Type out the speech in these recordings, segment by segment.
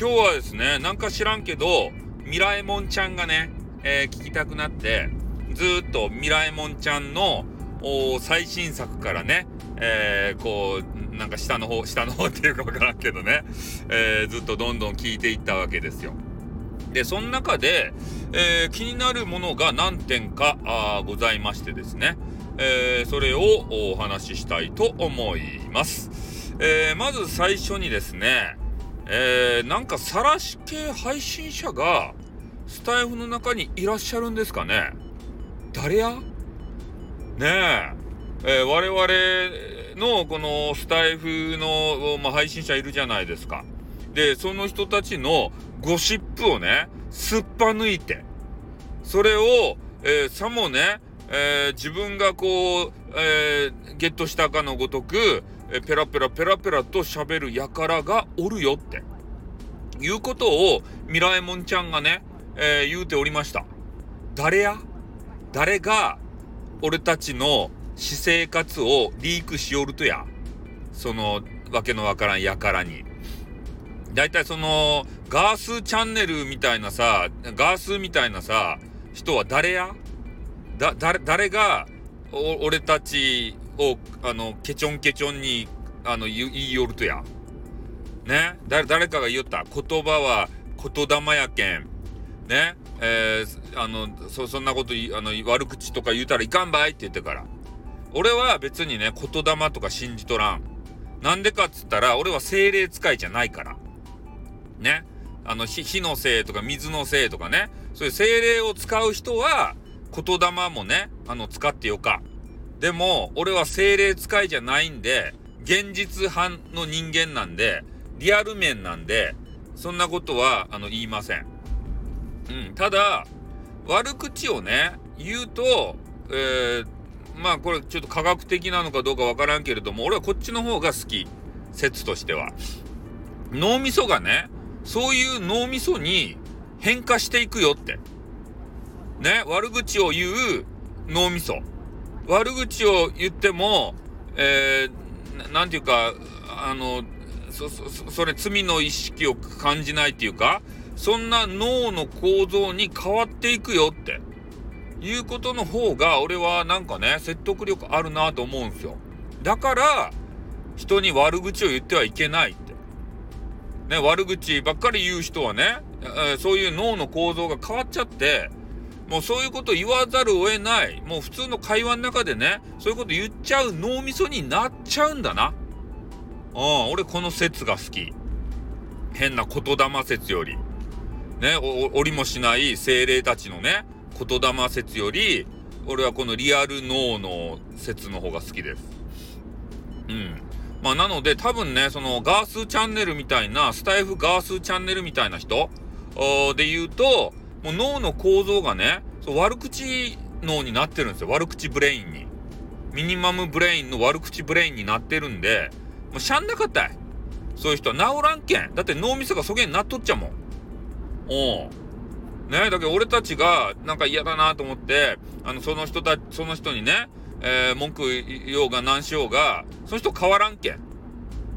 今日はですね、なんか知らんけど、ミラエモンちゃんがね、えー、聞きたくなって、ずっとミラエモンちゃんの最新作からね、えー、こう、なんか下の方、下の方 っていうかわからんけどね、えー、ずっとどんどん聞いていったわけですよ。で、その中で、えー、気になるものが何点かあございましてですね、え、それをお話ししたいと思います。え、まず最初にですね、えー、なんか晒し系配信者がスタイフの中にいらっしゃるんですかね？誰や？ねえ。えー、我々のこのスタイフの、まあ、配信者いるじゃないですか。で、その人たちのゴシップをね、すっぱ抜いて、それを、えー、さもね、えー、自分がこう、えー、ゲットしたかのごとく、えペラペラペラペラと喋る輩がおるよって、いうことをミラエモンちゃんがね、え言うておりました。誰や？誰が俺たちの私生活をリークしよるとや？その、わけのわからんやからに。だいたいその、ガースチャンネルみたいなさ、ガースみたいなさ、人は誰や？だ、誰、誰が、お、俺たちを、あの、ケチョンケチョンに、あの、言いよるとや。ね？誰、誰かが言った。言葉は言霊やけん。ね？えー、あの、そ、そんなこと、あの、悪口とか言うたらいかんばいって言ってから。俺は別にね、言霊とか信じとらん。なんでかっつったら、俺は精霊使いじゃないから。ね？あの、火のせいとか水のせいとかね。そういう精霊を使う人は、言霊もね、あの、使ってよか。でも、俺は精霊使いじゃないんで、現実派の人間なんで、リアル面なんで、そんなことは、あの、言いません。うん。ただ、悪口をね、言うと、えー、まあこれちょっと科学的なのかどうかわからんけれども、俺はこっちの方が好き。説としては。脳みそがね、そういう脳みそに変化していくよって。ね、悪口を言う脳みそ。悪口を言っても、えー、なんていうか、あの、そ、そ、それ罪の意識を感じないっていうか、そんな脳の構造に変わっていくよって。いうことの方が俺はなんかね、説得力あるなと思うんですよ。だから、人に悪口を言ってはいけないって。ね、悪口ばっかり言う人はね、えー、そういう脳の構造が変わっちゃって、もうそういうこと言わざるを得ない。もう普通の会話の中でね、そういうこと言っちゃう脳みそになっちゃうんだな。うん、俺この説が好き。変な言霊説より。ね、お、おりもしない精霊たちのね、言霊説より、俺はこのリアル脳の説の方が好きです。うん。まあなので多分ね、そのガースチャンネルみたいな、スタイフガースチャンネルみたいな人で言うと、もう脳の構造がね、そう悪口脳になってるんですよ。悪口 brain に。 minimum brain の悪口 brain になってるんで、もうしょんなかったい。そういう人は治らんけん。だって脳みそがそげになっとっちゃもん。おう。ねだけど俺たちがなんか嫌だなと思って、あの、その人た、その人にね、えー、文句言おうが何しようが、その人変わらんけん。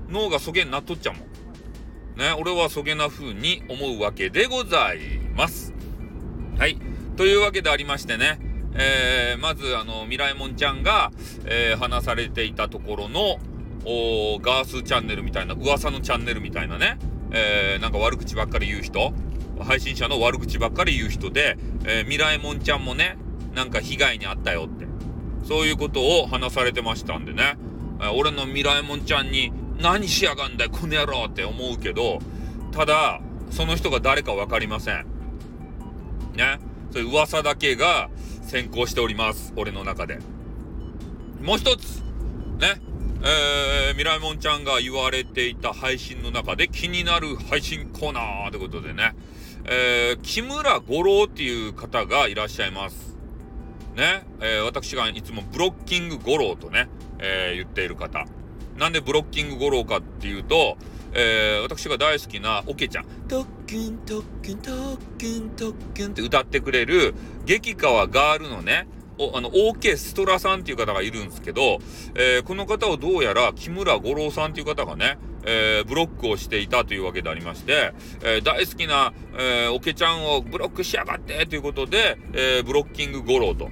脳がそげになっとっちゃうもん。ね、俺はそげな風に思うわけでございます。はい。というわけでありましてね、えー、まず、あの、ミライモンちゃんが、えー、話されていたところの、おガースチャンネルみたいな、噂のチャンネルみたいなね、えー、なんか悪口ばっかり言う人、配信者の悪口ばっかり言う人で、えー、ミラエモンちゃんもね、なんか被害に遭ったよって、そういうことを話されてましたんでね、えー、俺のミラエモンちゃんに何しやがんだよ、この野郎って思うけど、ただ、その人が誰かわかりません。ね。そういう噂だけが先行しております。俺の中で。もう一つ、ね。えー、ミライモンちゃんが言われていた配信の中で気になる配信コーナーってことでね。えー、木村五郎っていう方がいらっしゃいます。ね、えー、私がいつもブロッキング五郎とね、えー、言っている方。なんでブロッキング五郎かっていうと、えー、私が大好きなオケちゃん、特訓特訓特訓特訓って歌ってくれる激川ガールのね、おあの、OK ストラさんっていう方がいるんですけど、えー、この方をどうやら木村五郎さんっていう方がね、えー、ブロックをしていたというわけでありまして、えー、大好きな、えー、オケちゃんをブロックしやがってということで、えブロッキング五郎と。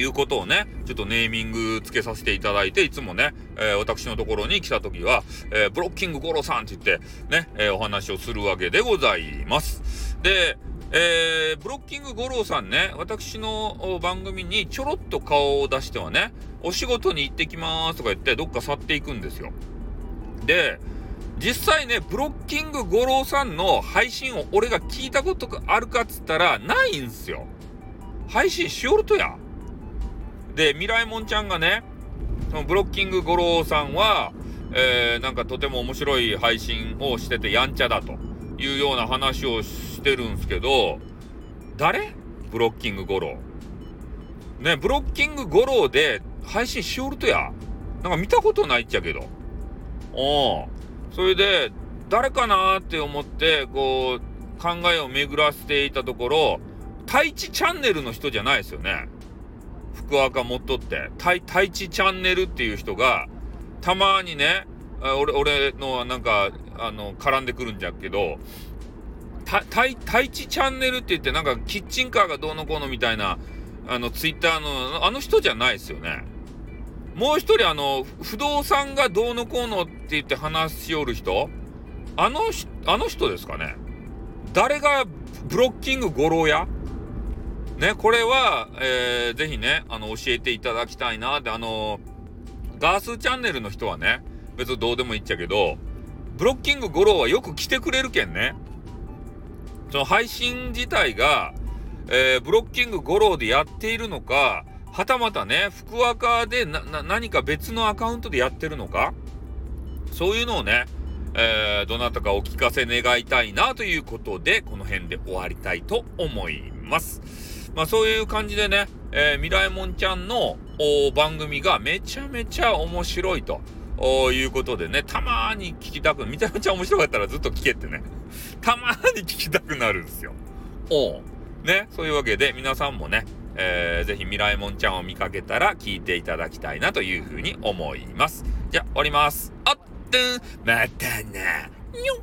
いうことをね、ちょっとネーミングつけさせていただいて、いつもね、えー、私のところに来た時は、えー、ブロッキング五郎さんって言って、ね、えー、お話をするわけでございます。で、えー、ブロッキング五郎さんね、私の番組にちょろっと顔を出してはね、お仕事に行ってきますとか言ってどっか去っていくんですよ。で、実際ね、ブロッキング五郎さんの配信を俺が聞いたことがあるかっつったら、ないんすよ。配信しよるとや。で、ミライモンちゃんがね、そのブロッキング五郎さんは、えー、なんかとても面白い配信をしててやんちゃだというような話をしてるんすけど、誰？ブロッキング五郎。ね、ブロッキング五郎で配信しよるとや。なんか見たことないっちゃけど。おそれで、誰かなって思って、こう、考えを巡らせていたところ、太一チャンネルの人じゃないですよね。福岡持っとって、太一チャンネルっていう人が、たまにね、俺、俺のなんか、あの、絡んでくるんじゃけど、太一チャンネルって言ってなんかキッチンカーがどうのこうのみたいな、あの、ツイッターの、あの人じゃないですよね。もう一人あの、不動産がどうのこうのって言って話しよる人あの、あの人ですかね誰がブロッキング五郎や？ね、これは、えー、ぜひね、あの、教えていただきたいなって、あの、ガースチャンネルの人はね、別にどうでもいいっちゃけど、ブロッキング五郎はよく来てくれるけんね。その配信自体が、えー、ブロッキング五郎でやっているのか、はたまたね、福岡で何か別のアカウントでやってるのか、そういうのをね、えー、どなたかお聞かせ願いたいなということで、この辺で終わりたいと思います。まあそういう感じでね、えー、ミラエモンちゃんの番組がめちゃめちゃ面白いと。いうことでね、たまに聞きたく、めちゃめちゃん面白かったらずっと聞けってね、たまに聞きたくなるんですよ。おね、そういうわけで皆さんもね、えー、ぜひミラエモンちゃんを見かけたら聞いていただきたいなというふうに思います。じゃあ、終わります。あっとまたなにょ